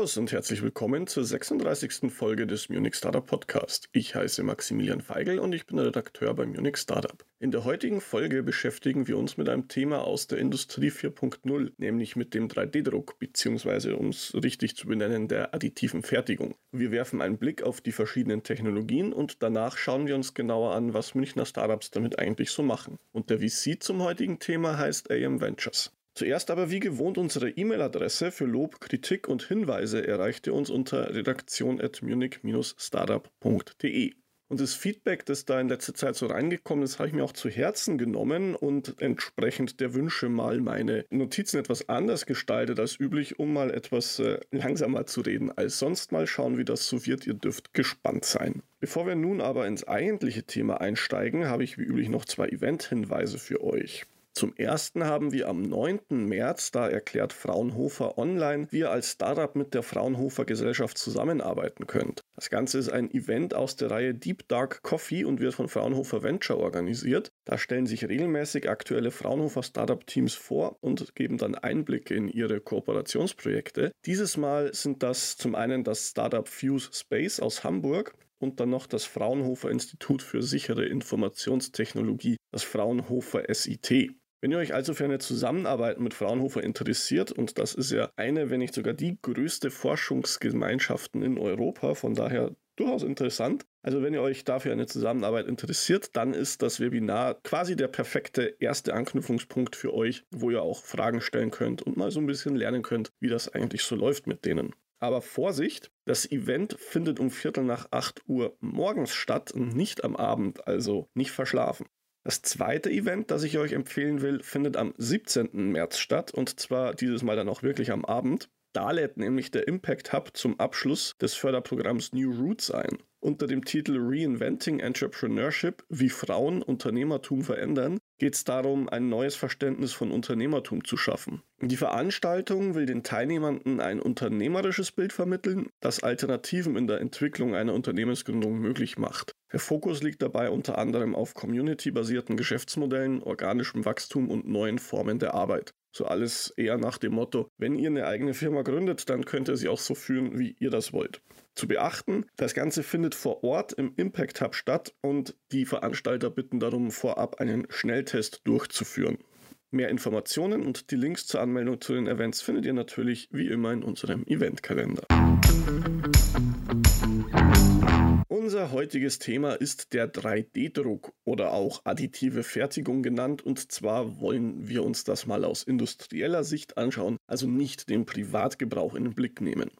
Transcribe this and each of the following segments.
Servus und herzlich willkommen zur 36. Folge des Munich Startup Podcast. Ich heiße Maximilian Feigl und ich bin Redakteur bei Munich Startup. In der heutigen Folge beschäftigen wir uns mit einem Thema aus der Industrie 4.0, nämlich mit dem 3D-Druck bzw. um es richtig zu benennen, der additiven Fertigung. Wir werfen einen Blick auf die verschiedenen Technologien und danach schauen wir uns genauer an, was Münchner Startups damit eigentlich so machen. Und der VC zum heutigen Thema heißt AM Ventures. Zuerst aber wie gewohnt unsere E-Mail-Adresse für Lob, Kritik und Hinweise erreichte uns unter redaktion.munich-startup.de. Und das Feedback, das da in letzter Zeit so reingekommen ist, habe ich mir auch zu Herzen genommen und entsprechend der Wünsche mal meine Notizen etwas anders gestaltet als üblich, um mal etwas äh, langsamer zu reden als sonst. Mal schauen, wie das so wird. Ihr dürft gespannt sein. Bevor wir nun aber ins eigentliche Thema einsteigen, habe ich wie üblich noch zwei Event-Hinweise für euch. Zum ersten haben wir am 9. März, da erklärt Fraunhofer online, wie ihr als Startup mit der Fraunhofer Gesellschaft zusammenarbeiten könnt. Das Ganze ist ein Event aus der Reihe Deep Dark Coffee und wird von Fraunhofer Venture organisiert. Da stellen sich regelmäßig aktuelle Fraunhofer Startup-Teams vor und geben dann Einblicke in ihre Kooperationsprojekte. Dieses Mal sind das zum einen das Startup Fuse Space aus Hamburg, und dann noch das Fraunhofer Institut für sichere Informationstechnologie, das Fraunhofer SIT. Wenn ihr euch also für eine Zusammenarbeit mit Fraunhofer interessiert, und das ist ja eine, wenn nicht sogar die größte Forschungsgemeinschaften in Europa, von daher durchaus interessant. Also wenn ihr euch dafür eine Zusammenarbeit interessiert, dann ist das Webinar quasi der perfekte erste Anknüpfungspunkt für euch, wo ihr auch Fragen stellen könnt und mal so ein bisschen lernen könnt, wie das eigentlich so läuft mit denen. Aber Vorsicht, das Event findet um Viertel nach 8 Uhr morgens statt und nicht am Abend, also nicht verschlafen. Das zweite Event, das ich euch empfehlen will, findet am 17. März statt und zwar dieses Mal dann auch wirklich am Abend. Da lädt nämlich der Impact Hub zum Abschluss des Förderprogramms New Roots ein. Unter dem Titel Reinventing Entrepreneurship, wie Frauen Unternehmertum verändern, geht es darum, ein neues Verständnis von Unternehmertum zu schaffen. Die Veranstaltung will den Teilnehmenden ein unternehmerisches Bild vermitteln, das Alternativen in der Entwicklung einer Unternehmensgründung möglich macht. Der Fokus liegt dabei unter anderem auf community-basierten Geschäftsmodellen, organischem Wachstum und neuen Formen der Arbeit. So alles eher nach dem Motto, wenn ihr eine eigene Firma gründet, dann könnt ihr sie auch so führen, wie ihr das wollt. Zu beachten, das Ganze findet vor Ort im Impact Hub statt und die Veranstalter bitten darum, vorab einen Schnelltest durchzuführen. Mehr Informationen und die Links zur Anmeldung zu den Events findet ihr natürlich wie immer in unserem Eventkalender. Unser heutiges Thema ist der 3D-Druck oder auch additive Fertigung genannt. Und zwar wollen wir uns das mal aus industrieller Sicht anschauen, also nicht den Privatgebrauch in den Blick nehmen.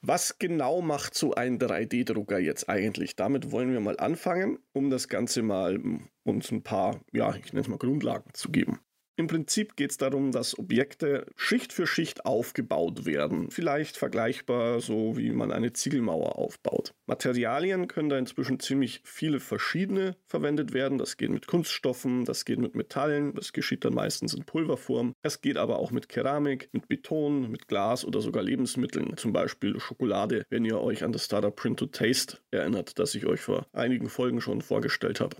Was genau macht so ein 3D-Drucker jetzt eigentlich? Damit wollen wir mal anfangen, um das Ganze mal uns ein paar, ja, ich nenne es mal Grundlagen zu geben. Im Prinzip geht es darum, dass Objekte Schicht für Schicht aufgebaut werden. Vielleicht vergleichbar so, wie man eine Ziegelmauer aufbaut. Materialien können da inzwischen ziemlich viele verschiedene verwendet werden. Das geht mit Kunststoffen, das geht mit Metallen, das geschieht dann meistens in Pulverform. Es geht aber auch mit Keramik, mit Beton, mit Glas oder sogar Lebensmitteln, zum Beispiel Schokolade, wenn ihr euch an das Startup Print to Taste erinnert, das ich euch vor einigen Folgen schon vorgestellt habe.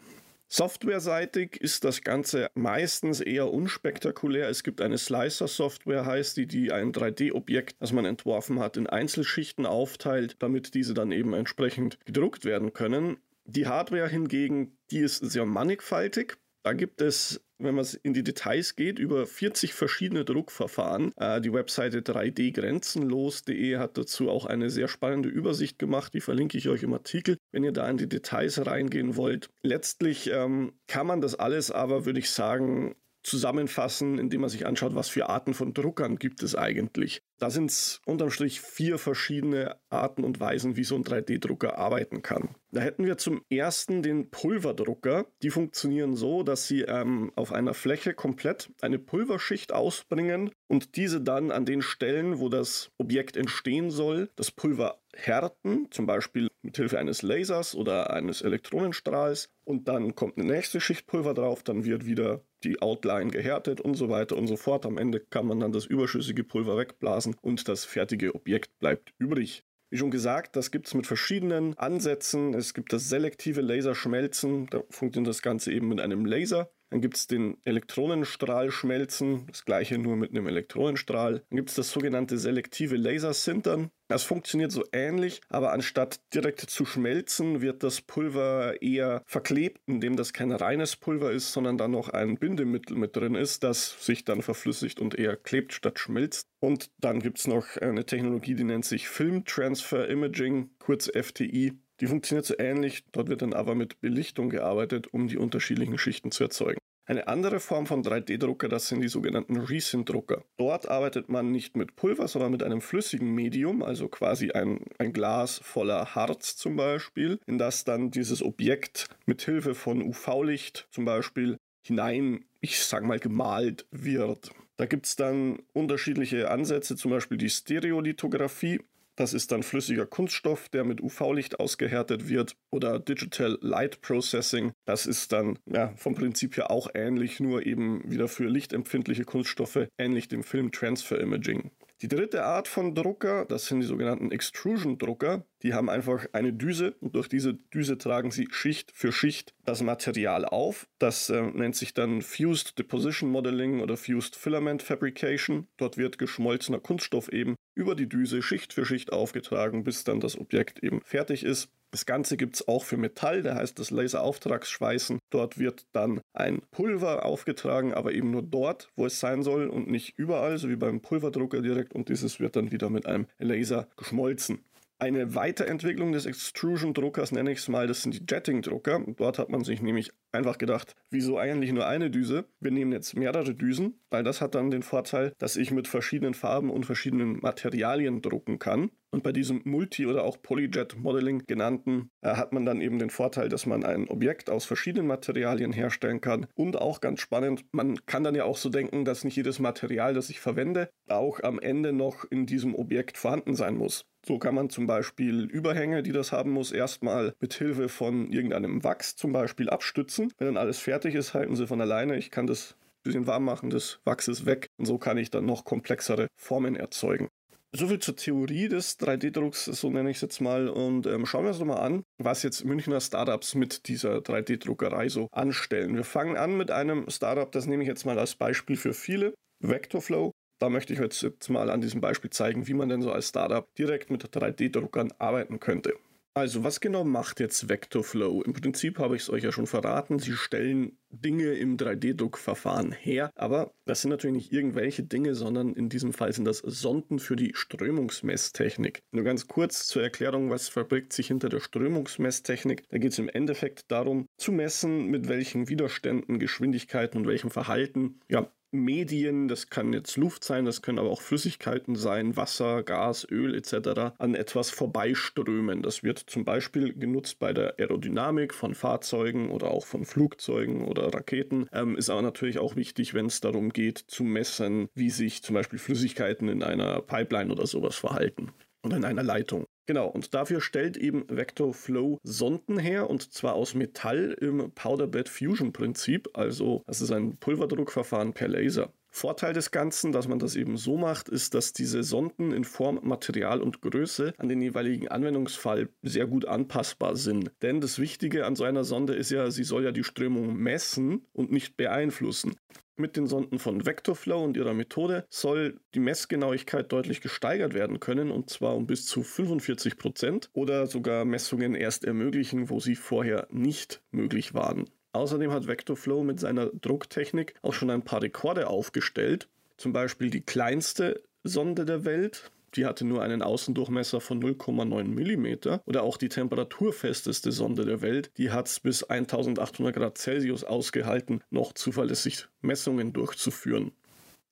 Softwareseitig ist das Ganze meistens eher unspektakulär. Es gibt eine Slicer-Software, heißt die, die ein 3D-Objekt, das man entworfen hat, in Einzelschichten aufteilt, damit diese dann eben entsprechend gedruckt werden können. Die Hardware hingegen, die ist sehr mannigfaltig. Da gibt es wenn man in die Details geht, über 40 verschiedene Druckverfahren. Äh, die Webseite 3dgrenzenlos.de hat dazu auch eine sehr spannende Übersicht gemacht, die verlinke ich euch im Artikel, wenn ihr da in die Details reingehen wollt. Letztlich ähm, kann man das alles aber, würde ich sagen, zusammenfassen, indem man sich anschaut, was für Arten von Druckern gibt es eigentlich. Da sind es unterm Strich vier verschiedene Arten und Weisen, wie so ein 3D-Drucker arbeiten kann. Da hätten wir zum ersten den Pulverdrucker. Die funktionieren so, dass sie ähm, auf einer Fläche komplett eine Pulverschicht ausbringen und diese dann an den Stellen, wo das Objekt entstehen soll, das Pulver härten, zum Beispiel mit Hilfe eines Lasers oder eines Elektronenstrahls. Und dann kommt eine nächste Schicht Pulver drauf, dann wird wieder die Outline gehärtet und so weiter und so fort. Am Ende kann man dann das überschüssige Pulver wegblasen und das fertige Objekt bleibt übrig. Wie schon gesagt, das gibt es mit verschiedenen Ansätzen. Es gibt das selektive Laserschmelzen, da funktioniert das Ganze eben mit einem Laser. Dann gibt es den Elektronenstrahlschmelzen, das gleiche nur mit einem Elektronenstrahl. Dann gibt es das sogenannte selektive Lasersintern. Das funktioniert so ähnlich, aber anstatt direkt zu schmelzen, wird das Pulver eher verklebt, indem das kein reines Pulver ist, sondern dann noch ein Bindemittel mit drin ist, das sich dann verflüssigt und eher klebt statt schmilzt. Und dann gibt es noch eine Technologie, die nennt sich Film Transfer Imaging, kurz FTI. Die funktioniert so ähnlich, dort wird dann aber mit Belichtung gearbeitet, um die unterschiedlichen Schichten zu erzeugen. Eine andere Form von 3D-Drucker, das sind die sogenannten Resin-Drucker. Dort arbeitet man nicht mit Pulver, sondern mit einem flüssigen Medium, also quasi ein, ein Glas voller Harz zum Beispiel, in das dann dieses Objekt mit Hilfe von UV-Licht zum Beispiel hinein, ich sag mal, gemalt wird. Da gibt es dann unterschiedliche Ansätze, zum Beispiel die Stereolithografie. Das ist dann flüssiger Kunststoff, der mit UV-Licht ausgehärtet wird. Oder Digital Light Processing. Das ist dann ja, vom Prinzip her auch ähnlich, nur eben wieder für lichtempfindliche Kunststoffe, ähnlich dem Film Transfer Imaging. Die dritte Art von Drucker, das sind die sogenannten Extrusion-Drucker. Die haben einfach eine Düse und durch diese Düse tragen sie Schicht für Schicht das Material auf. Das äh, nennt sich dann Fused Deposition Modeling oder Fused Filament Fabrication. Dort wird geschmolzener Kunststoff eben über die Düse Schicht für Schicht aufgetragen, bis dann das Objekt eben fertig ist. Das Ganze gibt es auch für Metall, der heißt das Laserauftragsschweißen. Dort wird dann ein Pulver aufgetragen, aber eben nur dort, wo es sein soll und nicht überall, so wie beim Pulverdrucker direkt. Und dieses wird dann wieder mit einem Laser geschmolzen. Eine Weiterentwicklung des Extrusion-Druckers nenne ich es mal, das sind die Jetting-Drucker. Dort hat man sich nämlich einfach gedacht, wieso eigentlich nur eine Düse? Wir nehmen jetzt mehrere Düsen, weil das hat dann den Vorteil, dass ich mit verschiedenen Farben und verschiedenen Materialien drucken kann. Und bei diesem Multi- oder auch Polyjet-Modeling genannten äh, hat man dann eben den Vorteil, dass man ein Objekt aus verschiedenen Materialien herstellen kann. Und auch ganz spannend, man kann dann ja auch so denken, dass nicht jedes Material, das ich verwende, auch am Ende noch in diesem Objekt vorhanden sein muss. So kann man zum Beispiel Überhänge, die das haben muss, erstmal mit Hilfe von irgendeinem Wachs zum Beispiel abstützen. Wenn dann alles fertig ist, halten sie von alleine. Ich kann das bisschen warm machen des Wachses weg und so kann ich dann noch komplexere Formen erzeugen. Soviel zur Theorie des 3D-Drucks, so nenne ich es jetzt mal. Und ähm, schauen wir uns doch mal an, was jetzt Münchner Startups mit dieser 3D-Druckerei so anstellen. Wir fangen an mit einem Startup, das nehme ich jetzt mal als Beispiel für viele. Vectorflow. Da möchte ich jetzt, jetzt mal an diesem Beispiel zeigen, wie man denn so als Startup direkt mit 3D-Druckern arbeiten könnte. Also, was genau macht jetzt Vectorflow? Im Prinzip habe ich es euch ja schon verraten. Sie stellen Dinge im 3D-Druckverfahren her, aber das sind natürlich nicht irgendwelche Dinge, sondern in diesem Fall sind das Sonden für die Strömungsmesstechnik. Nur ganz kurz zur Erklärung, was verbirgt sich hinter der Strömungsmesstechnik. Da geht es im Endeffekt darum, zu messen, mit welchen Widerständen, Geschwindigkeiten und welchem Verhalten ja, Medien, das kann jetzt Luft sein, das können aber auch Flüssigkeiten sein, Wasser, Gas, Öl etc., an etwas vorbeiströmen. Das wird zum Beispiel genutzt bei der Aerodynamik von Fahrzeugen oder auch von Flugzeugen oder Raketen. Ähm, ist aber natürlich auch wichtig, wenn es darum geht zu messen, wie sich zum Beispiel Flüssigkeiten in einer Pipeline oder sowas verhalten oder in einer Leitung. Genau, und dafür stellt eben Vector Flow Sonden her und zwar aus Metall im Powder Bed Fusion Prinzip, also das ist ein Pulverdruckverfahren per Laser. Vorteil des Ganzen, dass man das eben so macht, ist, dass diese Sonden in Form, Material und Größe an den jeweiligen Anwendungsfall sehr gut anpassbar sind. Denn das Wichtige an so einer Sonde ist ja, sie soll ja die Strömung messen und nicht beeinflussen. Mit den Sonden von Vectorflow und ihrer Methode soll die Messgenauigkeit deutlich gesteigert werden können und zwar um bis zu 45 Prozent oder sogar Messungen erst ermöglichen, wo sie vorher nicht möglich waren. Außerdem hat Vectorflow mit seiner Drucktechnik auch schon ein paar Rekorde aufgestellt. Zum Beispiel die kleinste Sonde der Welt, die hatte nur einen Außendurchmesser von 0,9 mm. Oder auch die temperaturfesteste Sonde der Welt, die hat es bis 1800 Grad Celsius ausgehalten, noch zuverlässig Messungen durchzuführen.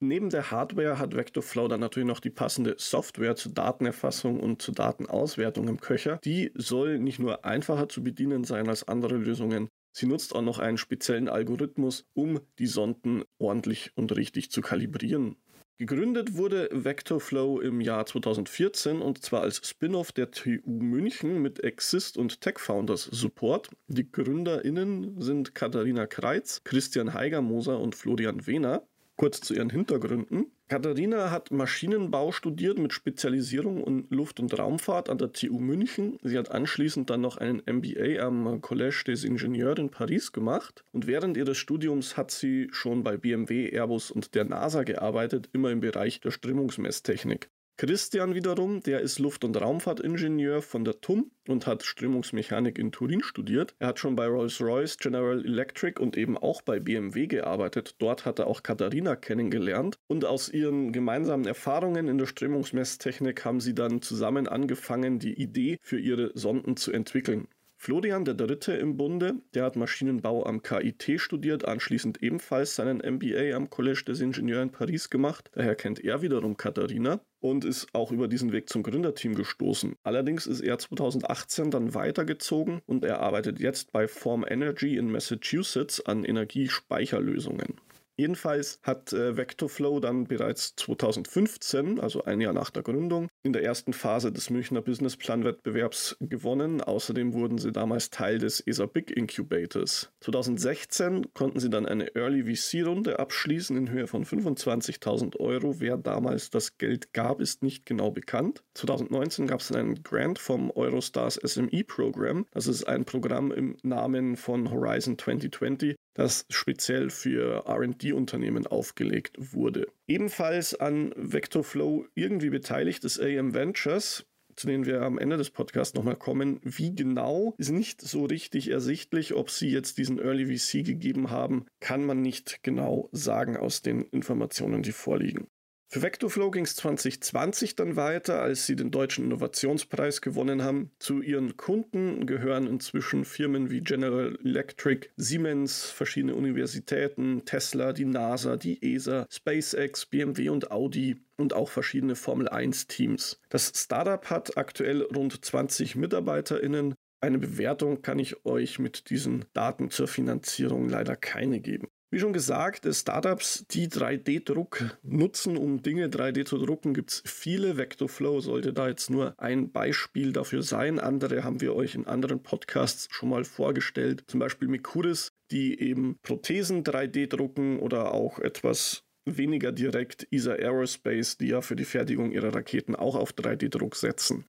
Neben der Hardware hat Vectorflow dann natürlich noch die passende Software zur Datenerfassung und zur Datenauswertung im Köcher. Die soll nicht nur einfacher zu bedienen sein als andere Lösungen, sie nutzt auch noch einen speziellen Algorithmus, um die Sonden ordentlich und richtig zu kalibrieren. Gegründet wurde Vectorflow im Jahr 2014 und zwar als Spin-off der TU München mit Exist und Tech Founders Support. Die GründerInnen sind Katharina Kreitz, Christian Heigermoser und Florian Wehner. Kurz zu ihren Hintergründen. Katharina hat Maschinenbau studiert mit Spezialisierung in Luft- und Raumfahrt an der TU München. Sie hat anschließend dann noch einen MBA am Collège des Ingenieurs in Paris gemacht. Und während ihres Studiums hat sie schon bei BMW, Airbus und der NASA gearbeitet, immer im Bereich der Strömungsmesstechnik. Christian wiederum, der ist Luft- und Raumfahrtingenieur von der TUM und hat Strömungsmechanik in Turin studiert. Er hat schon bei Rolls-Royce, General Electric und eben auch bei BMW gearbeitet. Dort hat er auch Katharina kennengelernt und aus ihren gemeinsamen Erfahrungen in der Strömungsmesstechnik haben sie dann zusammen angefangen, die Idee für ihre Sonden zu entwickeln. Florian, der Dritte im Bunde, der hat Maschinenbau am KIT studiert, anschließend ebenfalls seinen MBA am Collège des Ingenieurs in Paris gemacht. Daher kennt er wiederum Katharina und ist auch über diesen Weg zum Gründerteam gestoßen. Allerdings ist er 2018 dann weitergezogen und er arbeitet jetzt bei Form Energy in Massachusetts an Energiespeicherlösungen. Jedenfalls hat äh, Vectorflow dann bereits 2015, also ein Jahr nach der Gründung, in der ersten Phase des Münchner Businessplan-Wettbewerbs gewonnen. Außerdem wurden sie damals Teil des ESA Big Incubators. 2016 konnten sie dann eine Early VC-Runde abschließen in Höhe von 25.000 Euro. Wer damals das Geld gab, ist nicht genau bekannt. 2019 gab es einen Grant vom Eurostars SME Program. Das ist ein Programm im Namen von Horizon 2020, das speziell für RD-Unternehmen aufgelegt wurde. Ebenfalls an Vectorflow irgendwie beteiligt ist AM Ventures, zu denen wir am Ende des Podcasts nochmal kommen. Wie genau ist nicht so richtig ersichtlich, ob sie jetzt diesen Early VC gegeben haben, kann man nicht genau sagen aus den Informationen, die vorliegen. Für Vectorflow ging es 2020 dann weiter, als sie den Deutschen Innovationspreis gewonnen haben. Zu ihren Kunden gehören inzwischen Firmen wie General Electric, Siemens, verschiedene Universitäten, Tesla, die NASA, die ESA, SpaceX, BMW und Audi und auch verschiedene Formel 1 Teams. Das Startup hat aktuell rund 20 MitarbeiterInnen. Eine Bewertung kann ich euch mit diesen Daten zur Finanzierung leider keine geben. Wie schon gesagt, Startups, die 3D-Druck nutzen, um Dinge 3D zu drucken, gibt es viele. Vectorflow sollte da jetzt nur ein Beispiel dafür sein. Andere haben wir euch in anderen Podcasts schon mal vorgestellt. Zum Beispiel Mikuris, die eben Prothesen 3D drucken oder auch etwas weniger direkt ESA Aerospace, die ja für die Fertigung ihrer Raketen auch auf 3D-Druck setzen.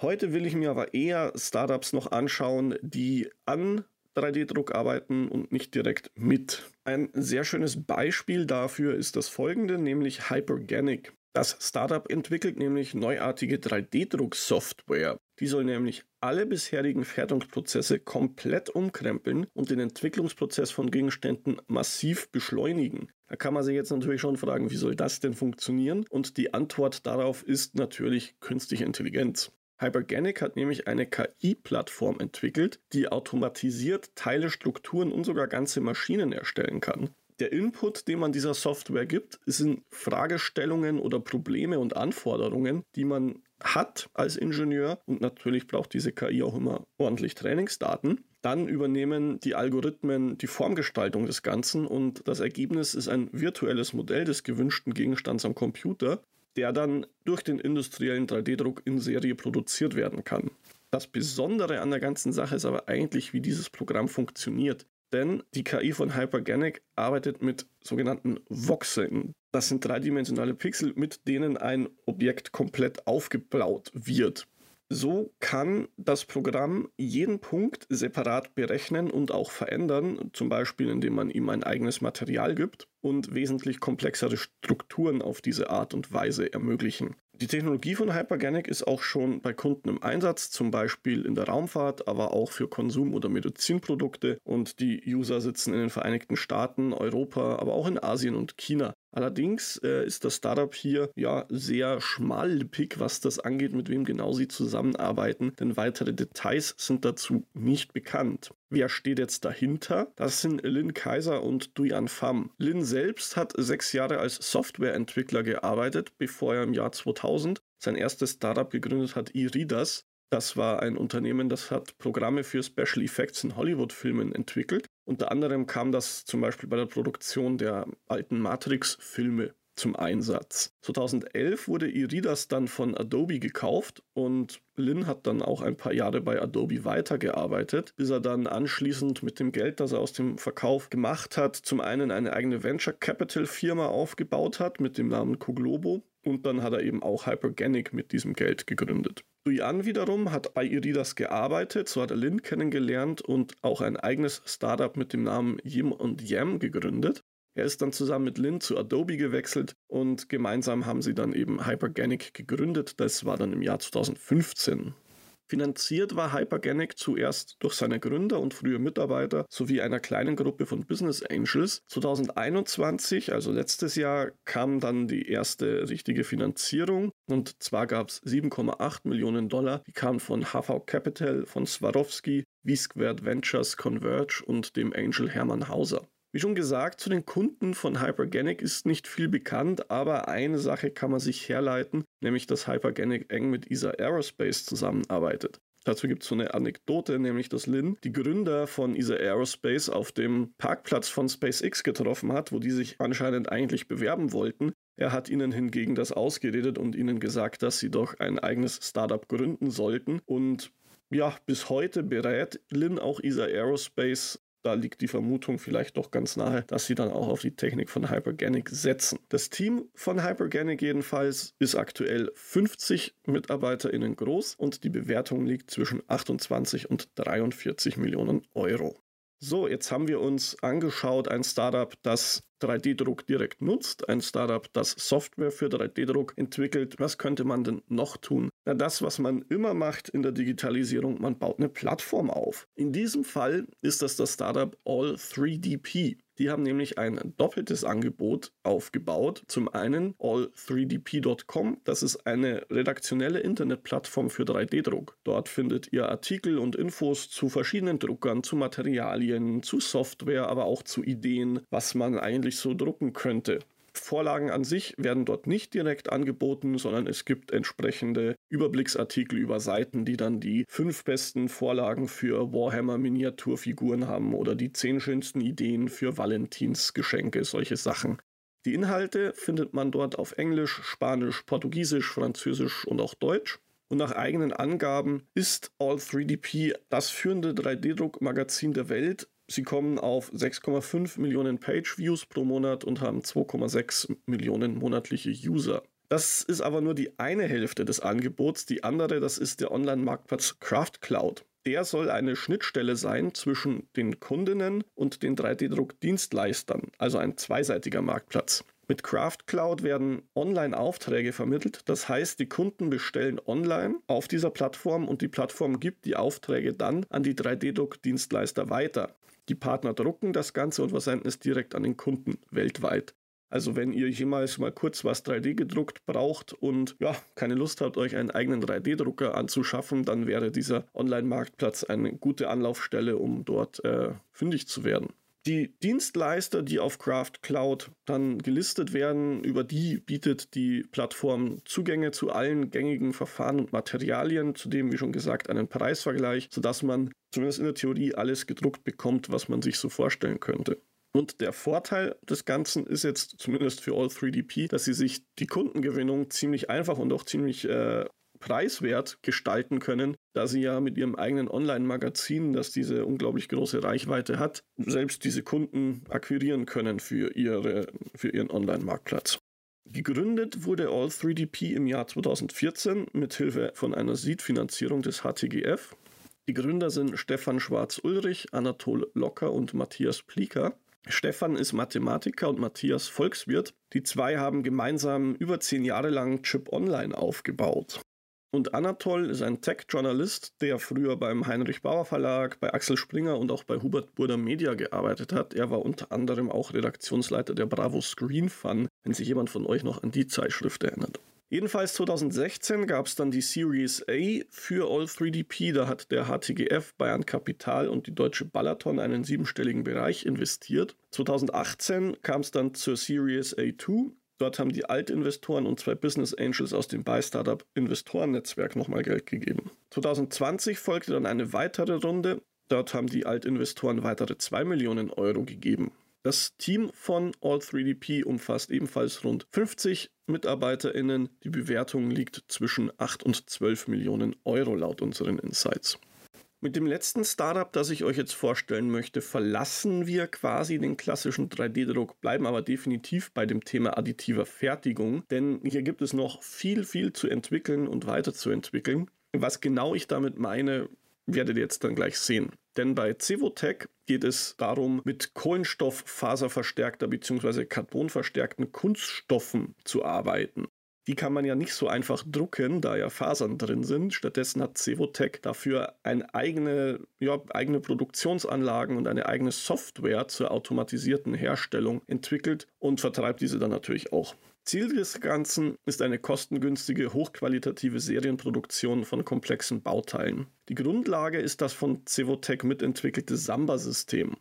Heute will ich mir aber eher Startups noch anschauen, die an 3D-Druck arbeiten und nicht direkt mit. Ein sehr schönes Beispiel dafür ist das folgende, nämlich Hyperganic. Das Startup entwickelt nämlich neuartige 3D-Druck-Software. Die soll nämlich alle bisherigen Fertigungsprozesse komplett umkrempeln und den Entwicklungsprozess von Gegenständen massiv beschleunigen. Da kann man sich jetzt natürlich schon fragen, wie soll das denn funktionieren? Und die Antwort darauf ist natürlich künstliche Intelligenz. Hyperganic hat nämlich eine KI-Plattform entwickelt, die automatisiert Teile, Strukturen und sogar ganze Maschinen erstellen kann. Der Input, den man dieser Software gibt, sind Fragestellungen oder Probleme und Anforderungen, die man hat als Ingenieur und natürlich braucht diese KI auch immer ordentlich Trainingsdaten. Dann übernehmen die Algorithmen die Formgestaltung des Ganzen und das Ergebnis ist ein virtuelles Modell des gewünschten Gegenstands am Computer, der dann durch den industriellen 3D-Druck in Serie produziert werden kann. Das Besondere an der ganzen Sache ist aber eigentlich, wie dieses Programm funktioniert. Denn die KI von Hyperganic arbeitet mit sogenannten Voxeln. Das sind dreidimensionale Pixel, mit denen ein Objekt komplett aufgeblaut wird. So kann das Programm jeden Punkt separat berechnen und auch verändern, zum Beispiel indem man ihm ein eigenes Material gibt und wesentlich komplexere Strukturen auf diese Art und Weise ermöglichen. Die Technologie von Hyperganic ist auch schon bei Kunden im Einsatz, zum Beispiel in der Raumfahrt, aber auch für Konsum- oder Medizinprodukte. Und die User sitzen in den Vereinigten Staaten, Europa, aber auch in Asien und China. Allerdings äh, ist das Startup hier ja sehr schmallippig, was das angeht, mit wem genau sie zusammenarbeiten, denn weitere Details sind dazu nicht bekannt. Wer steht jetzt dahinter? Das sind Lin Kaiser und Duyan Pham. Lin selbst hat sechs Jahre als Softwareentwickler gearbeitet, bevor er im Jahr 2000 sein erstes Startup gegründet hat, Iridas. Das war ein Unternehmen, das hat Programme für Special Effects in Hollywood-Filmen entwickelt. Unter anderem kam das zum Beispiel bei der Produktion der alten Matrix-Filme zum Einsatz. 2011 wurde Iridas dann von Adobe gekauft und Lin hat dann auch ein paar Jahre bei Adobe weitergearbeitet, bis er dann anschließend mit dem Geld, das er aus dem Verkauf gemacht hat, zum einen eine eigene Venture Capital Firma aufgebaut hat mit dem Namen Coglobo und dann hat er eben auch Hyperganic mit diesem Geld gegründet. Duyan wiederum hat bei Iridas gearbeitet, so hat er Lin kennengelernt und auch ein eigenes Startup mit dem Namen Yim und Yam gegründet. Er ist dann zusammen mit Lin zu Adobe gewechselt und gemeinsam haben sie dann eben Hyperganic gegründet. Das war dann im Jahr 2015. Finanziert war Hyperganic zuerst durch seine Gründer und frühe Mitarbeiter sowie einer kleinen Gruppe von Business Angels. 2021, also letztes Jahr, kam dann die erste richtige Finanzierung und zwar gab es 7,8 Millionen Dollar. Die kamen von HV Capital, von Swarovski, V-Squared Ventures, Converge und dem Angel Hermann Hauser. Wie schon gesagt, zu den Kunden von Hyperganic ist nicht viel bekannt, aber eine Sache kann man sich herleiten, nämlich dass Hyperganic eng mit ESA Aerospace zusammenarbeitet. Dazu gibt es so eine Anekdote, nämlich dass Lin die Gründer von ESA Aerospace auf dem Parkplatz von SpaceX getroffen hat, wo die sich anscheinend eigentlich bewerben wollten. Er hat ihnen hingegen das ausgeredet und ihnen gesagt, dass sie doch ein eigenes Startup gründen sollten. Und ja, bis heute berät Lin auch ESA Aerospace da liegt die Vermutung vielleicht doch ganz nahe, dass sie dann auch auf die Technik von Hyperganic setzen. Das Team von Hyperganic jedenfalls ist aktuell 50 MitarbeiterInnen groß und die Bewertung liegt zwischen 28 und 43 Millionen Euro. So, jetzt haben wir uns angeschaut, ein Startup, das 3D-Druck direkt nutzt, ein Startup, das Software für 3D-Druck entwickelt. Was könnte man denn noch tun? Na, das, was man immer macht in der Digitalisierung, man baut eine Plattform auf. In diesem Fall ist das das Startup All3DP. Die haben nämlich ein doppeltes Angebot aufgebaut. Zum einen all3dp.com, das ist eine redaktionelle Internetplattform für 3D-Druck. Dort findet ihr Artikel und Infos zu verschiedenen Druckern, zu Materialien, zu Software, aber auch zu Ideen, was man eigentlich so drucken könnte. Vorlagen an sich werden dort nicht direkt angeboten, sondern es gibt entsprechende Überblicksartikel über Seiten, die dann die fünf besten Vorlagen für Warhammer Miniaturfiguren haben oder die zehn schönsten Ideen für Valentinsgeschenke, solche Sachen. Die Inhalte findet man dort auf Englisch, Spanisch, Portugiesisch, Französisch und auch Deutsch. Und nach eigenen Angaben ist All3DP das führende 3D-Druckmagazin der Welt, Sie kommen auf 6,5 Millionen Page-Views pro Monat und haben 2,6 Millionen monatliche User. Das ist aber nur die eine Hälfte des Angebots. Die andere, das ist der Online-Marktplatz Craft Cloud. Der soll eine Schnittstelle sein zwischen den Kundinnen und den 3D-Druck-Dienstleistern, also ein zweiseitiger Marktplatz. Mit Craft Cloud werden Online-Aufträge vermittelt. Das heißt, die Kunden bestellen online auf dieser Plattform und die Plattform gibt die Aufträge dann an die 3D-Druck-Dienstleister weiter. Die Partner drucken das Ganze und versenden es direkt an den Kunden weltweit. Also wenn ihr jemals mal kurz was 3D gedruckt braucht und ja, keine Lust habt, euch einen eigenen 3D-Drucker anzuschaffen, dann wäre dieser Online-Marktplatz eine gute Anlaufstelle, um dort äh, fündig zu werden. Die Dienstleister, die auf Craft Cloud dann gelistet werden, über die bietet die Plattform Zugänge zu allen gängigen Verfahren und Materialien, zudem, wie schon gesagt, einen Preisvergleich, sodass man zumindest in der Theorie alles gedruckt bekommt, was man sich so vorstellen könnte. Und der Vorteil des Ganzen ist jetzt zumindest für All3DP, dass sie sich die Kundengewinnung ziemlich einfach und auch ziemlich äh, preiswert gestalten können, da sie ja mit ihrem eigenen Online-Magazin, das diese unglaublich große Reichweite hat, selbst diese Kunden akquirieren können für, ihre, für ihren Online-Marktplatz. Gegründet wurde All3DP im Jahr 2014 mit Hilfe von einer Seed-Finanzierung des HTGF. Die Gründer sind Stefan Schwarz-Ulrich, Anatol Locker und Matthias Plieker. Stefan ist Mathematiker und Matthias Volkswirt. Die zwei haben gemeinsam über zehn Jahre lang Chip Online aufgebaut. Und Anatol ist ein Tech-Journalist, der früher beim Heinrich Bauer Verlag, bei Axel Springer und auch bei Hubert Burda Media gearbeitet hat. Er war unter anderem auch Redaktionsleiter der Bravo Screen Fun, wenn sich jemand von euch noch an die Zeitschrift erinnert. Jedenfalls 2016 gab es dann die Series A für All3DP. Da hat der HTGF, Bayern Kapital und die Deutsche Balaton einen siebenstelligen Bereich investiert. 2018 kam es dann zur Series A2. Dort haben die Altinvestoren und zwei Business Angels aus dem Buy-Startup Investorennetzwerk nochmal Geld gegeben. 2020 folgte dann eine weitere Runde. Dort haben die Altinvestoren weitere 2 Millionen Euro gegeben. Das Team von All3DP umfasst ebenfalls rund 50 MitarbeiterInnen. Die Bewertung liegt zwischen 8 und 12 Millionen Euro laut unseren Insights. Mit dem letzten Startup, das ich euch jetzt vorstellen möchte, verlassen wir quasi den klassischen 3D-Druck, bleiben aber definitiv bei dem Thema additiver Fertigung, denn hier gibt es noch viel, viel zu entwickeln und weiterzuentwickeln. Was genau ich damit meine, werdet ihr jetzt dann gleich sehen. Denn bei Cevotec geht es darum, mit Kohlenstofffaserverstärkter bzw. Carbonverstärkten Kunststoffen zu arbeiten. Die kann man ja nicht so einfach drucken, da ja Fasern drin sind. Stattdessen hat Cevotec dafür eine eigene, ja, eigene Produktionsanlagen und eine eigene Software zur automatisierten Herstellung entwickelt und vertreibt diese dann natürlich auch. Ziel des Ganzen ist eine kostengünstige, hochqualitative Serienproduktion von komplexen Bauteilen. Die Grundlage ist das von Cevotec mitentwickelte Samba-System.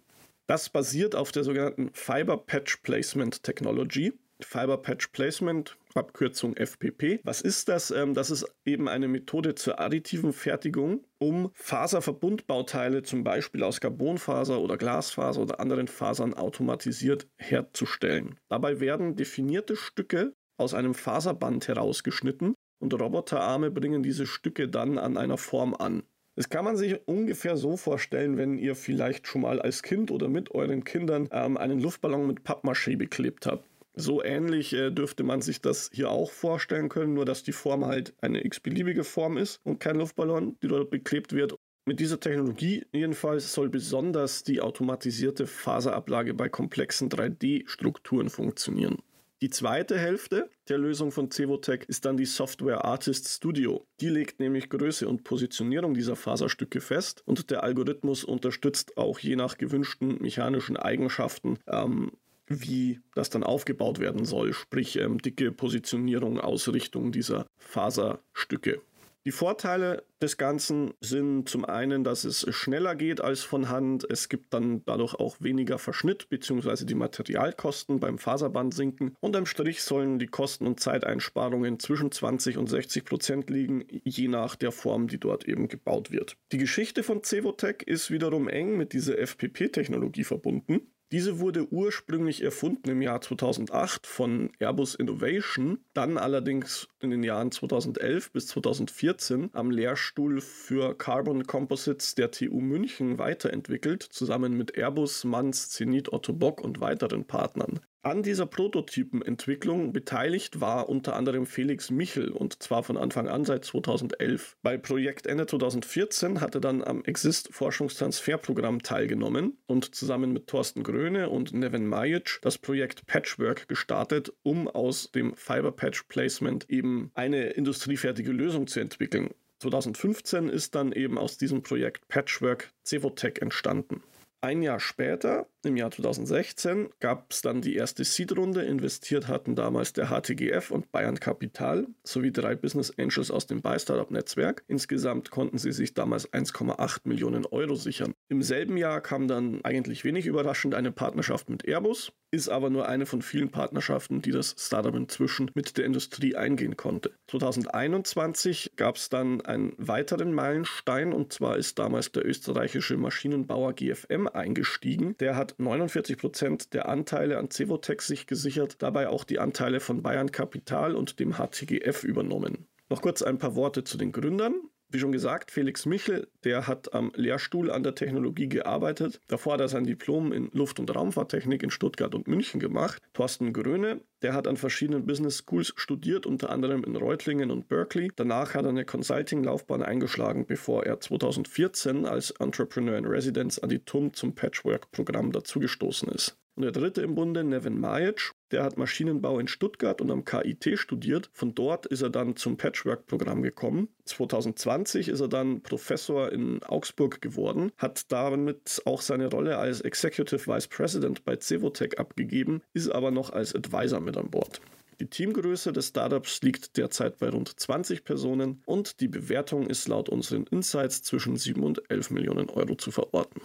Das basiert auf der sogenannten Fiber Patch Placement Technology. Fiber Patch Placement, Abkürzung FPP. Was ist das? Ähm, das ist eben eine Methode zur additiven Fertigung, um Faserverbundbauteile zum Beispiel aus Carbonfaser oder Glasfaser oder anderen Fasern automatisiert herzustellen. Dabei werden definierte Stücke aus einem Faserband herausgeschnitten und Roboterarme bringen diese Stücke dann an einer Form an. Das kann man sich ungefähr so vorstellen, wenn ihr vielleicht schon mal als Kind oder mit euren Kindern ähm, einen Luftballon mit Pappmaché beklebt habt. So ähnlich äh, dürfte man sich das hier auch vorstellen können, nur dass die Form halt eine x-beliebige Form ist und kein Luftballon, die dort beklebt wird. Mit dieser Technologie jedenfalls soll besonders die automatisierte Faserablage bei komplexen 3D-Strukturen funktionieren. Die zweite Hälfte der Lösung von Cevotec ist dann die Software Artist Studio. Die legt nämlich Größe und Positionierung dieser Faserstücke fest und der Algorithmus unterstützt auch je nach gewünschten mechanischen Eigenschaften ähm, wie das dann aufgebaut werden soll, sprich ähm, dicke Positionierung, Ausrichtung dieser Faserstücke. Die Vorteile des Ganzen sind zum einen, dass es schneller geht als von Hand. Es gibt dann dadurch auch weniger Verschnitt bzw. die Materialkosten beim Faserband sinken. Und am Strich sollen die Kosten- und Zeiteinsparungen zwischen 20 und 60 Prozent liegen, je nach der Form, die dort eben gebaut wird. Die Geschichte von Cevotec ist wiederum eng mit dieser FPP-Technologie verbunden. Diese wurde ursprünglich erfunden im Jahr 2008 von Airbus Innovation, dann allerdings in den Jahren 2011 bis 2014 am Lehrstuhl für Carbon Composites der TU München weiterentwickelt, zusammen mit Airbus, Manz, Zenit, Otto Bock und weiteren Partnern. An dieser Prototypenentwicklung beteiligt war unter anderem Felix Michel und zwar von Anfang an seit 2011. Bei Projekt Ende 2014 hat er dann am Exist Forschungstransferprogramm teilgenommen und zusammen mit Thorsten Gröne und Nevin Majic das Projekt Patchwork gestartet, um aus dem Fiber Patch Placement eben eine industriefertige Lösung zu entwickeln. 2015 ist dann eben aus diesem Projekt Patchwork Cevotec entstanden. Ein Jahr später, im Jahr 2016, gab es dann die erste Seed-Runde. Investiert hatten damals der HTGF und Bayern Capital sowie drei Business Angels aus dem Buy-Startup-Netzwerk. Insgesamt konnten sie sich damals 1,8 Millionen Euro sichern. Im selben Jahr kam dann eigentlich wenig überraschend eine Partnerschaft mit Airbus, ist aber nur eine von vielen Partnerschaften, die das Startup inzwischen mit der Industrie eingehen konnte. 2021 gab es dann einen weiteren Meilenstein und zwar ist damals der österreichische Maschinenbauer GFM eingestiegen. Der hat 49 Prozent der Anteile an Cevotec sich gesichert, dabei auch die Anteile von Bayern Capital und dem HTGF übernommen. Noch kurz ein paar Worte zu den Gründern. Wie schon gesagt, Felix Michel, der hat am Lehrstuhl an der Technologie gearbeitet. Davor hat er sein Diplom in Luft- und Raumfahrttechnik in Stuttgart und München gemacht. Thorsten Gröne, der hat an verschiedenen Business Schools studiert, unter anderem in Reutlingen und Berkeley. Danach hat er eine Consulting-Laufbahn eingeschlagen, bevor er 2014 als Entrepreneur in Residence an die TUM zum Patchwork-Programm dazugestoßen ist. Und der dritte im Bunde, Nevin Majic, der hat Maschinenbau in Stuttgart und am KIT studiert. Von dort ist er dann zum Patchwork-Programm gekommen. 2020 ist er dann Professor in Augsburg geworden, hat damit auch seine Rolle als Executive Vice President bei Cevotec abgegeben, ist aber noch als Advisor mit an Bord. Die Teamgröße des Startups liegt derzeit bei rund 20 Personen und die Bewertung ist laut unseren Insights zwischen 7 und 11 Millionen Euro zu verorten.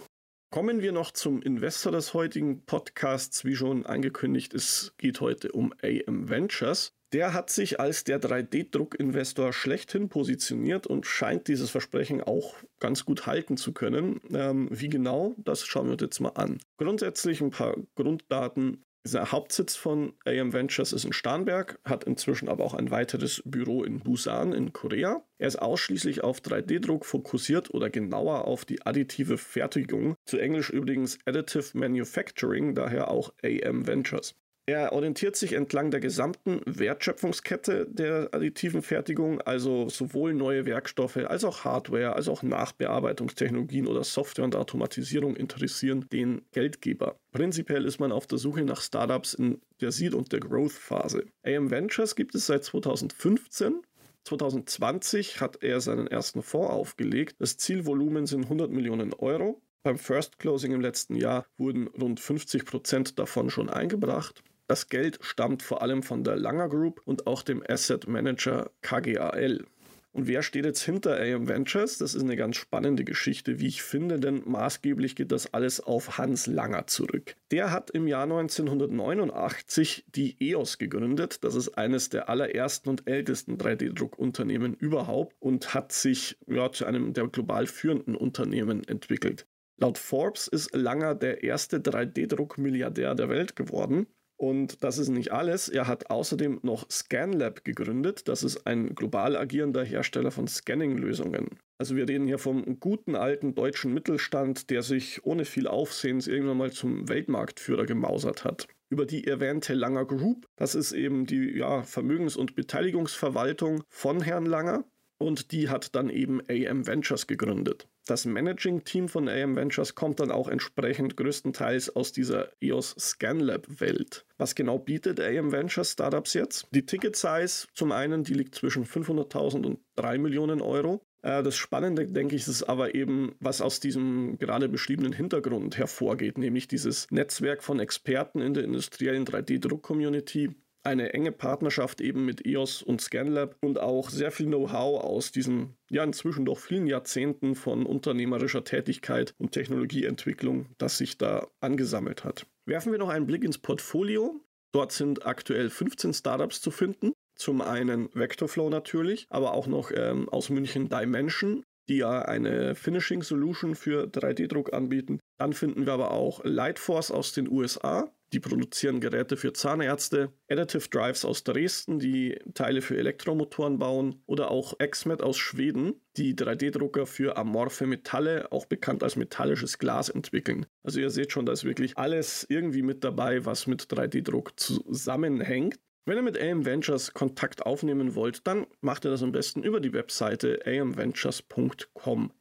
Kommen wir noch zum Investor des heutigen Podcasts. Wie schon angekündigt, es geht heute um AM Ventures. Der hat sich als der 3D-Druckinvestor schlechthin positioniert und scheint dieses Versprechen auch ganz gut halten zu können. Ähm, wie genau, das schauen wir uns jetzt mal an. Grundsätzlich ein paar Grunddaten. Der Hauptsitz von AM Ventures ist in Starnberg, hat inzwischen aber auch ein weiteres Büro in Busan in Korea. Er ist ausschließlich auf 3D-Druck fokussiert oder genauer auf die additive Fertigung, zu Englisch übrigens Additive Manufacturing, daher auch AM Ventures. Er orientiert sich entlang der gesamten Wertschöpfungskette der additiven Fertigung, also sowohl neue Werkstoffe als auch Hardware, als auch Nachbearbeitungstechnologien oder Software und Automatisierung interessieren den Geldgeber. Prinzipiell ist man auf der Suche nach Startups in der Seed- und der Growth-Phase. AM Ventures gibt es seit 2015 2020 hat er seinen ersten Fonds aufgelegt. Das Zielvolumen sind 100 Millionen Euro. Beim First Closing im letzten Jahr wurden rund 50 Prozent davon schon eingebracht. Das Geld stammt vor allem von der Langer Group und auch dem Asset Manager KGAL. Und wer steht jetzt hinter AM Ventures? Das ist eine ganz spannende Geschichte, wie ich finde, denn maßgeblich geht das alles auf Hans Langer zurück. Der hat im Jahr 1989 die EOS gegründet. Das ist eines der allerersten und ältesten 3D-Druckunternehmen überhaupt und hat sich ja, zu einem der global führenden Unternehmen entwickelt. Laut Forbes ist Langer der erste 3D-Druck-Milliardär der Welt geworden. Und das ist nicht alles. Er hat außerdem noch ScanLab gegründet. Das ist ein global agierender Hersteller von Scanning-Lösungen. Also wir reden hier vom guten alten deutschen Mittelstand, der sich ohne viel Aufsehens irgendwann mal zum Weltmarktführer gemausert hat. Über die erwähnte Langer Group, das ist eben die ja, Vermögens- und Beteiligungsverwaltung von Herrn Langer und die hat dann eben AM Ventures gegründet. Das Managing-Team von AM Ventures kommt dann auch entsprechend größtenteils aus dieser EOS ScanLab-Welt. Was genau bietet AM Ventures Startups jetzt? Die Ticket-Size zum einen, die liegt zwischen 500.000 und 3 Millionen Euro. Äh, das Spannende, denke ich, ist aber eben, was aus diesem gerade beschriebenen Hintergrund hervorgeht, nämlich dieses Netzwerk von Experten in der industriellen 3D-Druck-Community, eine enge Partnerschaft eben mit EOS und ScanLab und auch sehr viel Know-how aus diesen ja inzwischen doch vielen Jahrzehnten von unternehmerischer Tätigkeit und Technologieentwicklung, das sich da angesammelt hat. Werfen wir noch einen Blick ins Portfolio. Dort sind aktuell 15 Startups zu finden. Zum einen Vectorflow natürlich, aber auch noch ähm, aus München Dimension, die ja eine Finishing Solution für 3D-Druck anbieten. Dann finden wir aber auch Lightforce aus den USA, die produzieren Geräte für Zahnärzte, Additive Drives aus Dresden, die Teile für Elektromotoren bauen oder auch XMET aus Schweden, die 3D-Drucker für amorphe Metalle, auch bekannt als metallisches Glas, entwickeln. Also ihr seht schon, da ist wirklich alles irgendwie mit dabei, was mit 3D-Druck zusammenhängt. Wenn ihr mit AM Ventures Kontakt aufnehmen wollt, dann macht ihr das am besten über die Webseite amventures.com.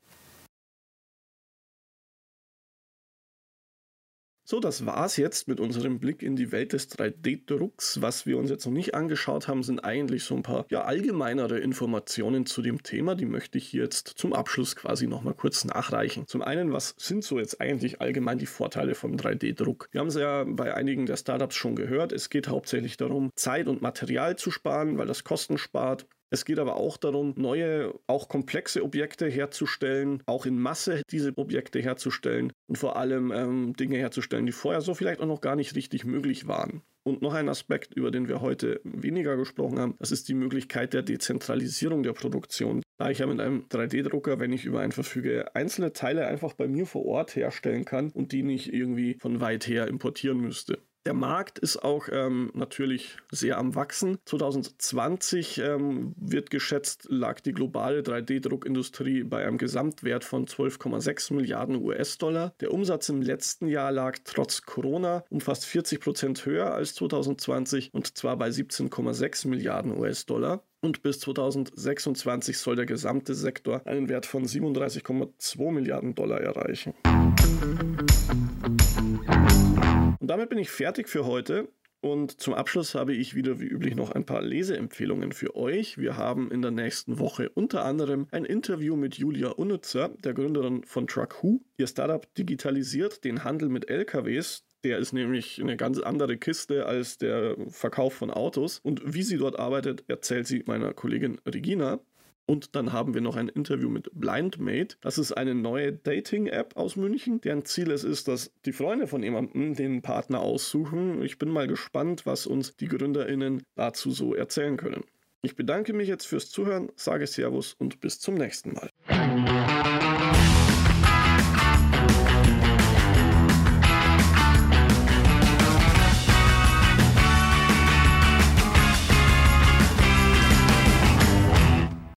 So, das war's jetzt mit unserem Blick in die Welt des 3D-Drucks. Was wir uns jetzt noch nicht angeschaut haben, sind eigentlich so ein paar ja, allgemeinere Informationen zu dem Thema. Die möchte ich jetzt zum Abschluss quasi nochmal kurz nachreichen. Zum einen, was sind so jetzt eigentlich allgemein die Vorteile vom 3D-Druck? Wir haben es ja bei einigen der Startups schon gehört. Es geht hauptsächlich darum, Zeit und Material zu sparen, weil das Kosten spart. Es geht aber auch darum, neue, auch komplexe Objekte herzustellen, auch in Masse diese Objekte herzustellen und vor allem ähm, Dinge herzustellen, die vorher so vielleicht auch noch gar nicht richtig möglich waren. Und noch ein Aspekt, über den wir heute weniger gesprochen haben, das ist die Möglichkeit der Dezentralisierung der Produktion. Da ich ja mit einem 3D-Drucker, wenn ich über einen verfüge, einzelne Teile einfach bei mir vor Ort herstellen kann und die nicht irgendwie von weit her importieren müsste. Der Markt ist auch ähm, natürlich sehr am Wachsen. 2020 ähm, wird geschätzt, lag die globale 3D-Druckindustrie bei einem Gesamtwert von 12,6 Milliarden US-Dollar. Der Umsatz im letzten Jahr lag trotz Corona um fast 40 Prozent höher als 2020 und zwar bei 17,6 Milliarden US-Dollar. Und bis 2026 soll der gesamte Sektor einen Wert von 37,2 Milliarden Dollar erreichen. Und damit bin ich fertig für heute. Und zum Abschluss habe ich wieder wie üblich noch ein paar Leseempfehlungen für euch. Wir haben in der nächsten Woche unter anderem ein Interview mit Julia Unnützer, der Gründerin von Truck Ihr Startup digitalisiert den Handel mit LKWs. Der ist nämlich eine ganz andere Kiste als der Verkauf von Autos. Und wie sie dort arbeitet, erzählt sie meiner Kollegin Regina. Und dann haben wir noch ein Interview mit Blindmate. Das ist eine neue Dating-App aus München, deren Ziel es ist, dass die Freunde von jemandem den Partner aussuchen. Ich bin mal gespannt, was uns die GründerInnen dazu so erzählen können. Ich bedanke mich jetzt fürs Zuhören, sage Servus und bis zum nächsten Mal.